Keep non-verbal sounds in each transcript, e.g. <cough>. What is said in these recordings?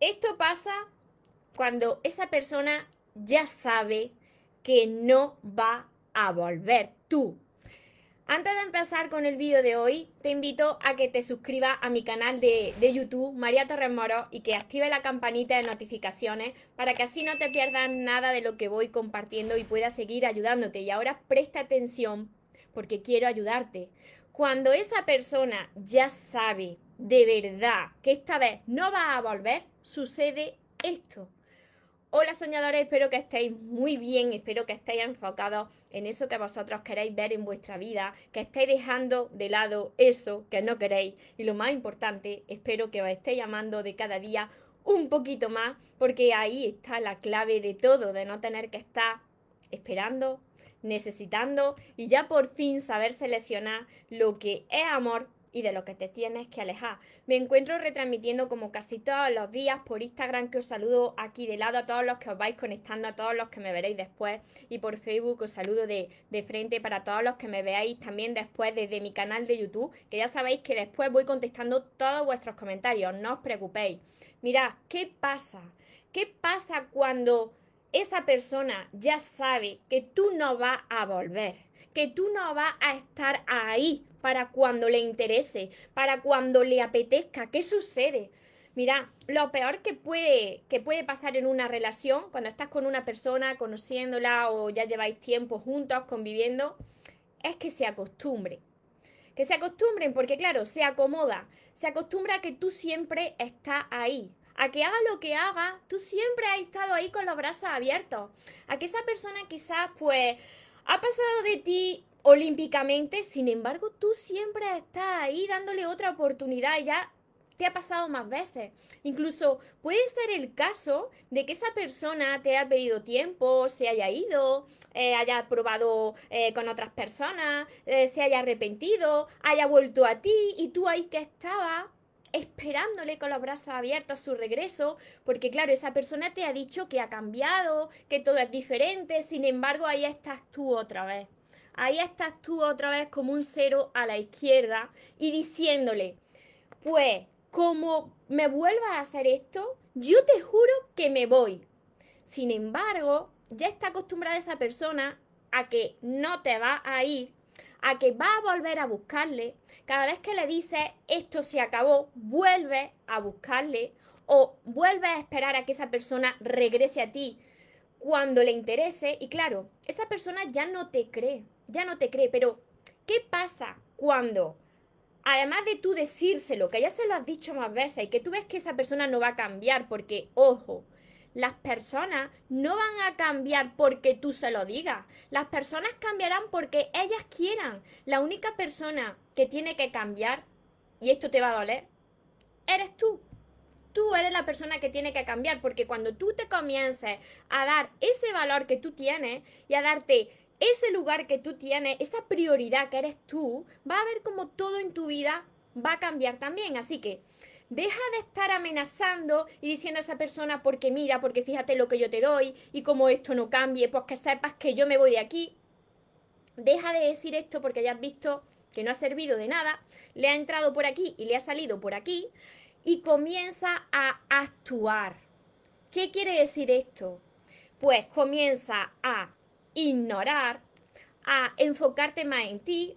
Esto pasa cuando esa persona ya sabe que no va a volver. Tú. Antes de empezar con el vídeo de hoy, te invito a que te suscribas a mi canal de, de, YouTube, María Torres Moro, y que active la campanita de notificaciones para que así no te pierdas nada de lo que voy compartiendo y pueda seguir ayudándote. Y ahora presta atención porque quiero ayudarte. Cuando esa persona ya sabe de verdad que esta vez no va a volver, sucede esto. Hola soñadores, espero que estéis muy bien, espero que estéis enfocados en eso que vosotros queréis ver en vuestra vida, que estéis dejando de lado eso que no queréis y lo más importante, espero que os estéis amando de cada día un poquito más, porque ahí está la clave de todo, de no tener que estar esperando, necesitando y ya por fin saber seleccionar lo que es amor y de lo que te tienes que alejar. Me encuentro retransmitiendo como casi todos los días por Instagram, que os saludo aquí de lado a todos los que os vais conectando, a todos los que me veréis después, y por Facebook os saludo de, de frente para todos los que me veáis también después desde mi canal de YouTube, que ya sabéis que después voy contestando todos vuestros comentarios, no os preocupéis. Mirad, ¿qué pasa? ¿Qué pasa cuando esa persona ya sabe que tú no vas a volver? que tú no vas a estar ahí para cuando le interese, para cuando le apetezca. ¿Qué sucede? Mira, lo peor que puede, que puede pasar en una relación, cuando estás con una persona, conociéndola o ya lleváis tiempo juntos, conviviendo, es que se acostumbre. Que se acostumbren, porque claro, se acomoda. Se acostumbra a que tú siempre estás ahí. A que haga lo que haga, tú siempre has estado ahí con los brazos abiertos. A que esa persona quizás, pues, ha pasado de ti olímpicamente, sin embargo, tú siempre estás ahí dándole otra oportunidad, ya te ha pasado más veces. Incluso puede ser el caso de que esa persona te haya pedido tiempo, se haya ido, eh, haya probado eh, con otras personas, eh, se haya arrepentido, haya vuelto a ti y tú ahí que estabas esperándole con los brazos abiertos su regreso, porque claro, esa persona te ha dicho que ha cambiado, que todo es diferente, sin embargo ahí estás tú otra vez. Ahí estás tú otra vez como un cero a la izquierda y diciéndole, pues como me vuelvas a hacer esto, yo te juro que me voy. Sin embargo, ya está acostumbrada esa persona a que no te va a ir a que va a volver a buscarle. Cada vez que le dices esto se acabó, vuelve a buscarle o vuelve a esperar a que esa persona regrese a ti cuando le interese. Y claro, esa persona ya no te cree, ya no te cree. Pero, ¿qué pasa cuando, además de tú decírselo, que ya se lo has dicho más veces y que tú ves que esa persona no va a cambiar porque, ojo, las personas no van a cambiar porque tú se lo digas. Las personas cambiarán porque ellas quieran. La única persona que tiene que cambiar, y esto te va a doler, eres tú. Tú eres la persona que tiene que cambiar porque cuando tú te comiences a dar ese valor que tú tienes y a darte ese lugar que tú tienes, esa prioridad que eres tú, va a ver como todo en tu vida va a cambiar también. Así que Deja de estar amenazando y diciendo a esa persona, porque mira, porque fíjate lo que yo te doy y como esto no cambie, pues que sepas que yo me voy de aquí. Deja de decir esto porque ya visto que no ha servido de nada, le ha entrado por aquí y le ha salido por aquí y comienza a actuar. ¿Qué quiere decir esto? Pues comienza a ignorar, a enfocarte más en ti,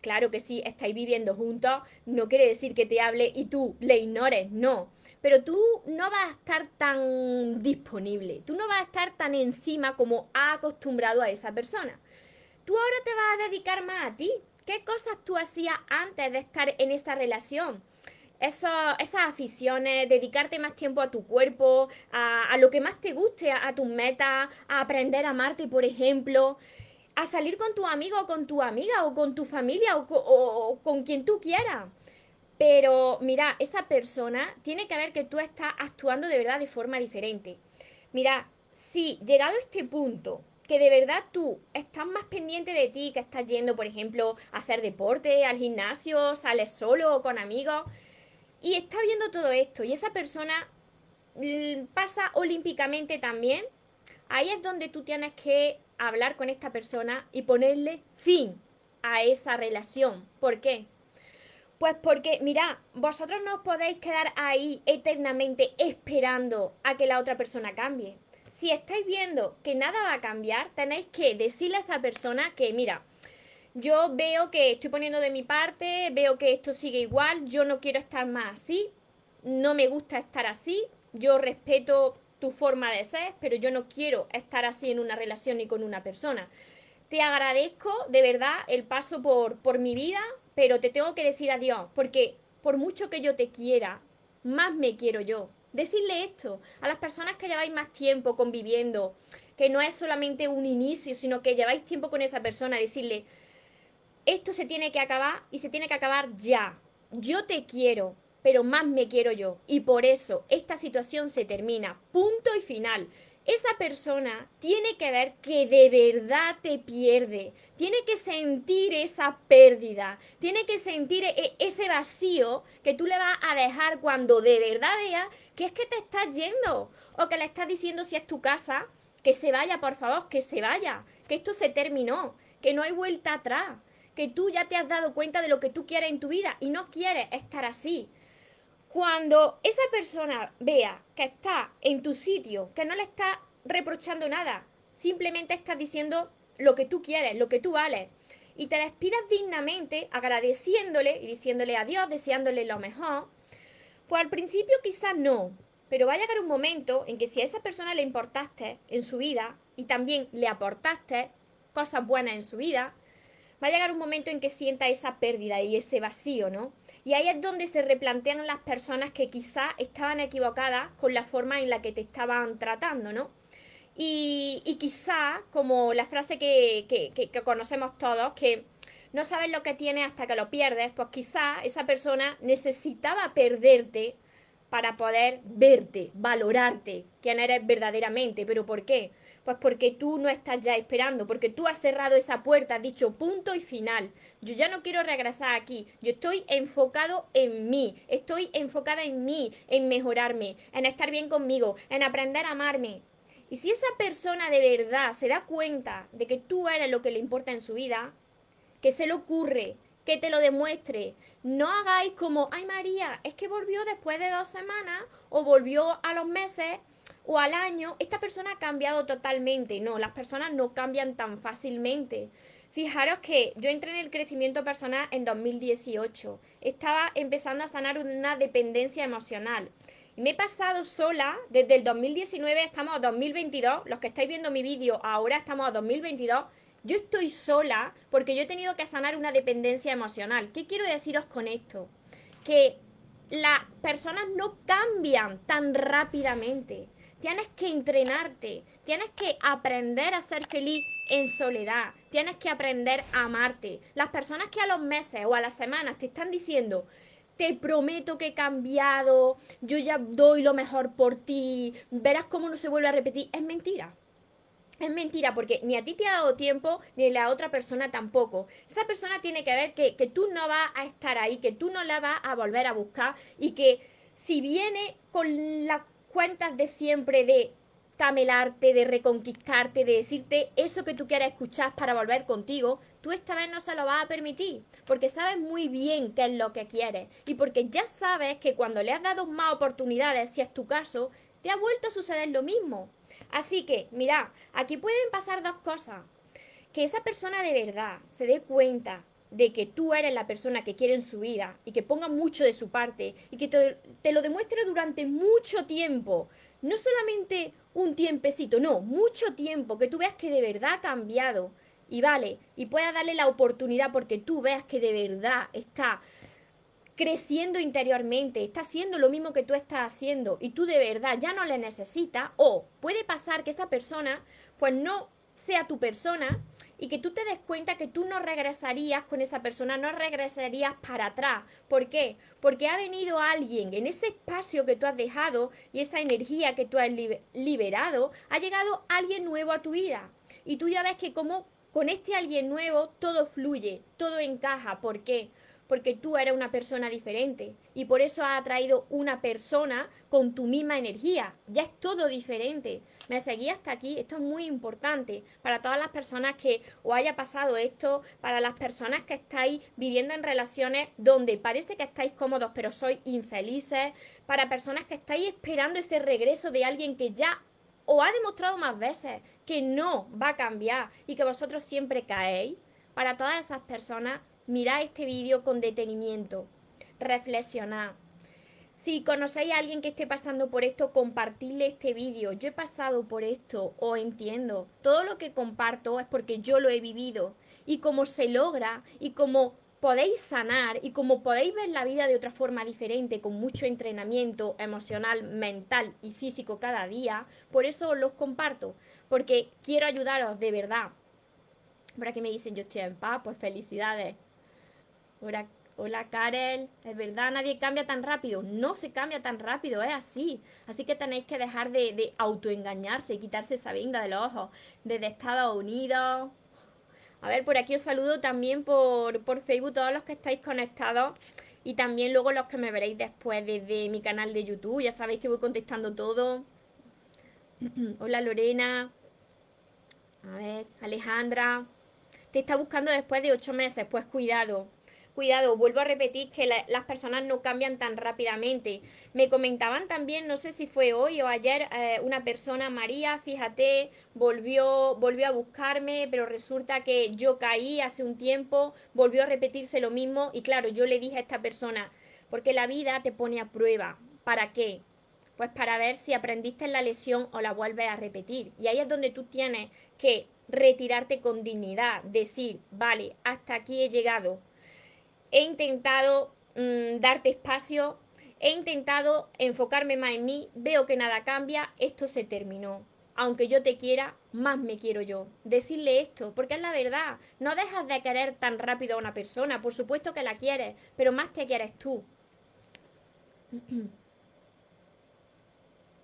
Claro que sí, estáis viviendo juntos, no quiere decir que te hable y tú le ignores, no. Pero tú no vas a estar tan disponible, tú no vas a estar tan encima como ha acostumbrado a esa persona. Tú ahora te vas a dedicar más a ti. ¿Qué cosas tú hacías antes de estar en esa relación? Eso, esas aficiones, dedicarte más tiempo a tu cuerpo, a, lo que más te guste, a, a tus metas, a aprender a amarte, por ejemplo a salir con tu amigo o con tu amiga o con tu familia o, con quien tú quieras. Pero mira, esa persona tiene que ver que tú estás actuando de verdad de forma diferente. Mira, si llegado a este punto, que de verdad tú estás más pendiente de ti, que estás yendo, por ejemplo, a hacer deporte, al gimnasio, sales solo o con amigos, y estás viendo todo esto, y esa persona mm, pasa olímpicamente también, ahí es donde tú tienes que hablar con esta persona y ponerle fin a esa relación. ¿Por qué? Pues porque, mira, vosotros no os podéis quedar ahí eternamente esperando a que la otra persona cambie. Si estáis viendo que nada va a cambiar, tenéis que decirle a esa persona que, mira, yo veo que estoy poniendo de mi parte, veo que esto sigue igual, yo no quiero estar más así, no me gusta estar así, yo respeto tu forma de ser, pero yo no quiero estar así en una relación ni con una persona. Te agradezco de verdad el paso por, por mi vida, pero te tengo que decir adiós, porque por mucho que yo te quiera, más me quiero yo. Decirle esto a las personas que lleváis más tiempo conviviendo, que no es solamente un inicio, sino que lleváis tiempo con esa persona, decirle, esto se tiene que acabar y se tiene que acabar ya. Yo te quiero, pero más me quiero yo. Y por eso esta situación se termina. Punto y final esa persona tiene que ver que de verdad te pierde, tiene que sentir esa pérdida, tiene que sentir e-, ese vacío que tú le vas a dejar cuando de verdad vea que es que te estás yendo o que le estás diciendo si es tu casa, que se vaya, por favor, que se vaya, que esto se terminó, que no hay vuelta atrás, que tú ya te has dado cuenta de lo que tú quieres en tu vida y no quieres estar así. Cuando esa persona vea que está en tu sitio, que no le está reprochando nada, simplemente estás diciendo lo que tú quieres, lo que tú vales. Y te despidas dignamente, agradeciéndole y diciéndole adiós, deseándole lo mejor. Pues al principio quizás no, pero va a llegar un momento en que si a esa persona le importaste en su vida y también le aportaste cosas buenas en su vida, va a llegar un momento en que sienta esa pérdida y ese vacío, ¿no? Y ahí es donde se replantean las personas que quizá estaban equivocadas con la forma en la que te estaban tratando, ¿no? Y, quizá, como la frase que, que, conocemos todos, que no sabes lo que tienes hasta que lo pierdes, pues quizá esa persona necesitaba perderte para poder verte, valorarte, quién eres verdaderamente. ¿Pero por qué? Pues porque tú no estás ya esperando, porque tú has cerrado esa puerta, has dicho punto y final. Yo ya no quiero regresar aquí, yo estoy enfocado en mí, estoy enfocada en mí, en mejorarme, en estar bien conmigo, en aprender a amarme. Y si esa persona de verdad se da cuenta de que tú eres lo que le importa en su vida, que se le ocurre, que te lo demuestre. No hagáis como, ay María, es que volvió después de dos semanas o volvió a los meses o al año, esta persona ha cambiado totalmente. No, las personas no cambian tan fácilmente. Fijaros que yo entré en el crecimiento personal en 2018. Estaba empezando a sanar una dependencia emocional. Me he pasado sola desde el 2019, estamos a 2022. Los que estáis viendo mi vídeo ahora estamos a 2022. Yo estoy sola porque yo he tenido que sanar una dependencia emocional. ¿Qué quiero deciros con esto? Que las personas no cambian tan rápidamente. Tienes que entrenarte, tienes que aprender a ser feliz en soledad, tienes que aprender a amarte. Las personas que a los meses o a las semanas te están diciendo, te prometo que he cambiado, yo ya doy lo mejor por ti, verás cómo no se vuelve a repetir, es mentira. Es mentira porque ni a ti te ha dado tiempo, ni a la otra persona tampoco. Esa persona tiene que ver que, que tú no vas a estar ahí, que tú no la vas a volver a buscar y que si viene con las cuentas de siempre de camelarte, de reconquistarte, de decirte eso que tú quieres escuchar para volver contigo, tú esta vez no se lo vas a permitir, porque sabes muy bien qué es lo que quieres y porque ya sabes que cuando le has dado más oportunidades, si es tu caso, te ha vuelto a suceder lo mismo. Así que, mira, aquí pueden pasar dos cosas. Que esa persona de verdad se dé cuenta de que tú eres la persona que quiere en su vida y que ponga mucho de su parte y que te, lo demuestre durante mucho tiempo. No solamente un tiempecito, no, mucho tiempo, que tú veas que de verdad ha cambiado y vale, y puedas darle la oportunidad porque tú veas que de verdad está creciendo interiormente, está haciendo lo mismo que tú estás haciendo y tú de verdad ya no le necesitas o puede pasar que esa persona pues no sea tu persona y que tú te des cuenta que tú no regresarías con esa persona, no regresarías para atrás. ¿Por qué? Porque ha venido alguien en ese espacio que tú has dejado y esa energía que tú has liberado, ha llegado alguien nuevo a tu vida. Y tú ya ves que como con este alguien nuevo todo fluye, todo encaja. ¿Por qué? Porque tú eres una persona diferente y por eso has atraído una persona con tu misma energía. Ya es todo diferente. Me seguí hasta aquí. Esto es muy importante para todas las personas que os haya pasado esto, para las personas que estáis viviendo en relaciones donde parece que estáis cómodos pero sois infelices, para personas que estáis esperando ese regreso de alguien que ya os ha demostrado más veces que no va a cambiar y que vosotros siempre caéis. Para todas esas personas, mirad este vídeo con detenimiento, reflexionad. Si conocéis a alguien que esté pasando por esto, compartidle este vídeo. Yo he pasado por esto o entiendo. Todo lo que comparto es porque yo lo he vivido. Y cómo se logra y cómo podéis sanar y cómo podéis ver la vida de otra forma diferente, con mucho entrenamiento emocional, mental y físico cada día, por eso los comparto. Porque quiero ayudaros de verdad. Por aquí me dicen yo estoy en paz, pues felicidades. Hola, hola Karel, es verdad, nadie cambia tan rápido. No se cambia tan rápido, es así. Así que tenéis que dejar de, de autoengañarse y quitarse esa venda de los ojos. Desde Estados Unidos. A ver, por aquí os saludo también por, por Facebook, todos los que estáis conectados. Y también luego los que me veréis después desde mi canal de YouTube. Ya sabéis que voy contestando todo. <clears throat> Hola Lorena. A ver, Alejandra. Te está buscando después de ocho meses. Pues cuidado cuidado, vuelvo a repetir que las personas no cambian tan rápidamente. Me comentaban también, no sé si fue hoy o ayer, eh, una persona, María, fíjate, volvió, volvió a buscarme, pero resulta que yo caí hace un tiempo, volvió a repetirse lo mismo y claro, yo le dije a esta persona, porque la vida te pone a prueba. ¿Para qué? Pues para ver si aprendiste la lesión o la vuelves a repetir. Y ahí es donde tú tienes que retirarte con dignidad, decir, vale, hasta aquí he llegado, he intentado mm, darte espacio, he intentado enfocarme más en mí, veo que nada cambia, esto se terminó. Aunque yo te quiera, más me quiero yo. Decirle esto, porque es la verdad. No dejas de querer tan rápido a una persona, por supuesto que la quieres, pero más te quieres tú. <clears throat>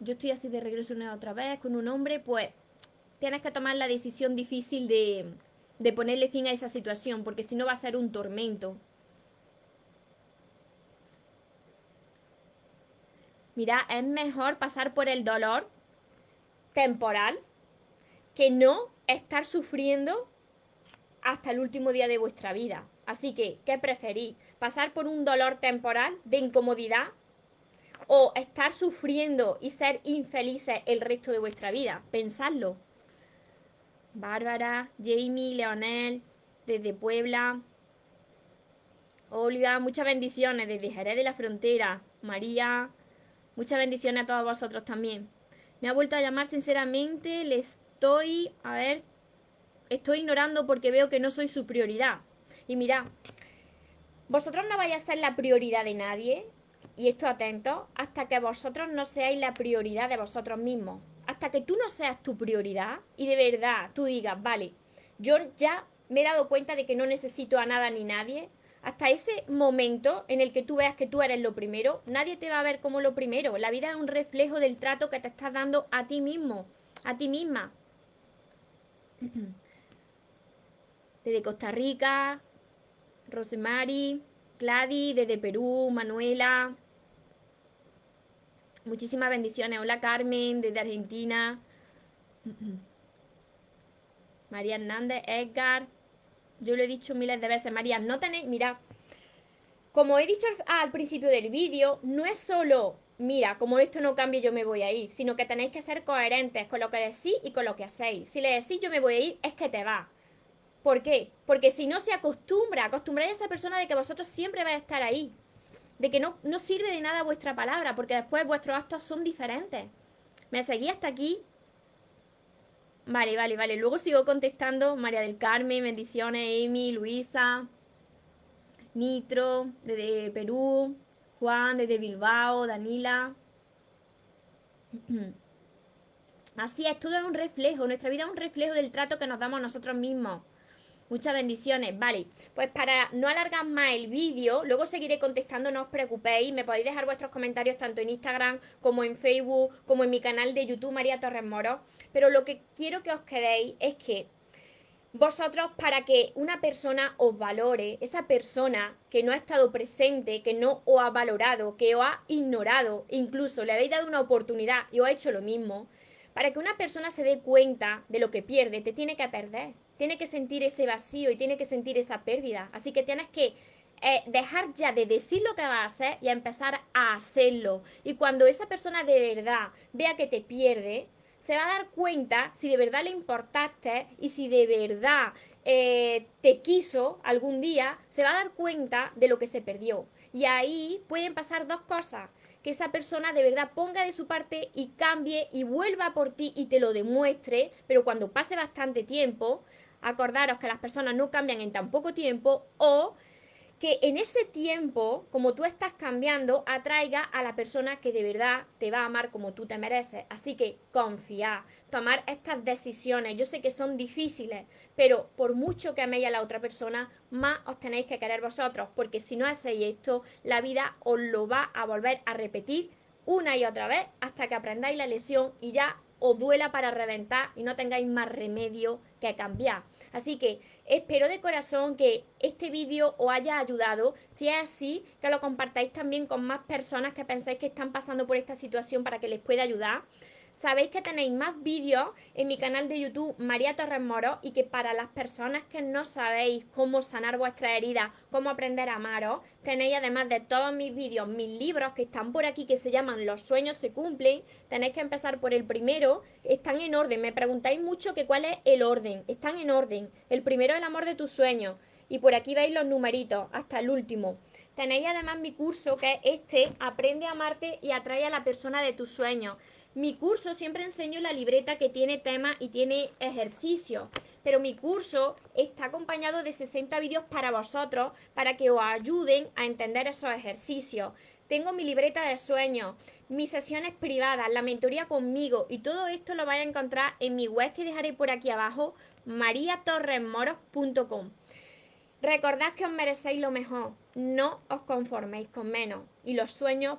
Yo estoy así de regreso una otra vez con un hombre, pues tienes que tomar la decisión difícil de, de ponerle fin a esa situación, porque si no va a ser un tormento. Mira, es mejor pasar por el dolor temporal que no estar sufriendo hasta el último día de vuestra vida. Así que, ¿qué preferís? ¿Pasar por un dolor temporal de incomodidad o estar sufriendo y ser infelices el resto de vuestra vida? Pensadlo. Bárbara, Jamie, Leonel, desde Puebla. Olga, muchas bendiciones desde Jerez de la Frontera. María, Muchas bendiciones a todos vosotros también. Me ha vuelto a llamar sinceramente, le estoy, a ver, estoy ignorando porque veo que no soy su prioridad. Y mira, vosotros no vais a ser la prioridad de nadie, y esto atento, hasta que vosotros no seáis la prioridad de vosotros mismos. Hasta que tú no seas tu prioridad y de verdad tú digas, vale, yo ya me he dado cuenta de que no necesito a nada ni nadie, hasta ese momento en el que tú veas que tú eres lo primero, nadie te va a ver como lo primero. La vida es un reflejo del trato que te estás dando a ti mismo, a ti misma. <clears throat> Desde Costa Rica, Rosemary, Gladys, desde Perú, Manuela. Muchísimas bendiciones. Hola Carmen, desde Argentina. <clears throat> María Hernández, Edgar, yo lo he dicho miles de veces, María, no tenéis, mira, como he dicho al, principio del vídeo, no es solo, mira, como esto no cambie yo me voy a ir, sino que tenéis que ser coherentes con lo que decís y con lo que hacéis. Si le decís yo me voy a ir, es que te va. ¿Por qué? Porque si no se acostumbra, acostumbráis a esa persona de que vosotros siempre vais a estar ahí. De que no, no sirve de nada vuestra palabra, porque después vuestros actos son diferentes. Me seguí hasta aquí Vale, vale, vale. Luego sigo contestando. María del Carmen, bendiciones, Amy, Luisa, Nitro, desde Perú, Juan, desde Bilbao, Danila. <clears throat> Así es, todo es un reflejo. Nuestra vida es un reflejo del trato que nos damos nosotros mismos. Muchas bendiciones. Vale, pues para no alargar más el vídeo, luego seguiré contestando, no os preocupéis. Me podéis dejar vuestros comentarios tanto en Instagram como en Facebook, como en mi canal de YouTube María Torres Moro. Pero lo que quiero que os quedéis es que vosotros para que una persona os valore, esa persona que no ha estado presente, que no os ha valorado, que os ha ignorado, incluso le habéis dado una oportunidad y os ha hecho lo mismo, para que una persona se dé cuenta de lo que pierde, te tiene que perder, tiene que sentir ese vacío y tiene que sentir esa pérdida. Así que tienes que eh, dejar ya de decir lo que vas a hacer y empezar a hacerlo. Y cuando esa persona de verdad vea que te pierde, se va a dar cuenta si de verdad le importaste y si de verdad eh, te quiso algún día, se va a dar cuenta de lo que se perdió. Y ahí pueden pasar dos cosas. Que esa persona de verdad ponga de su parte y cambie y vuelva por ti y te lo demuestre, pero cuando pase bastante tiempo, acordaros que las personas no cambian en tan poco tiempo o que en ese tiempo, como tú estás cambiando, atraiga a la persona que de verdad te va a amar como tú te mereces. Así que confía, tomar estas decisiones. Yo sé que son difíciles, pero por mucho que améis a la otra persona, más os tenéis que querer vosotros, porque si no hacéis esto, la vida os lo va a volver a repetir una y otra vez hasta que aprendáis la lesión y ya os duela para reventar y no tengáis más remedio que cambiar. Así que espero de corazón que este vídeo os haya ayudado. Si es así, que lo compartáis también con más personas que pensáis que están pasando por esta situación para que les pueda ayudar. Sabéis que tenéis más vídeos en mi canal de YouTube María Torres Moro y que para las personas que no sabéis cómo sanar vuestra herida, cómo aprender a amaros, tenéis además de todos mis vídeos, mis libros que están por aquí que se llaman Los sueños se cumplen. Tenéis que empezar por el primero, están en orden. Me preguntáis mucho que cuál es el orden. Están en orden. El primero el amor de tus sueños. Y por aquí veis los numeritos hasta el último. Tenéis además mi curso que es este, Aprende a amarte y atrae a la persona de tus sueños. Mi curso siempre enseño la libreta que tiene tema y tiene ejercicio, pero mi curso está acompañado de 60 vídeos para vosotros para que os ayuden a entender esos ejercicios. Tengo mi libreta de sueños, mis sesiones privadas, la mentoría conmigo y todo esto lo vais a encontrar en mi web que dejaré por aquí abajo, mariatorresmoros.com. Recordad que os merecéis lo mejor, no os conforméis con menos y los sueños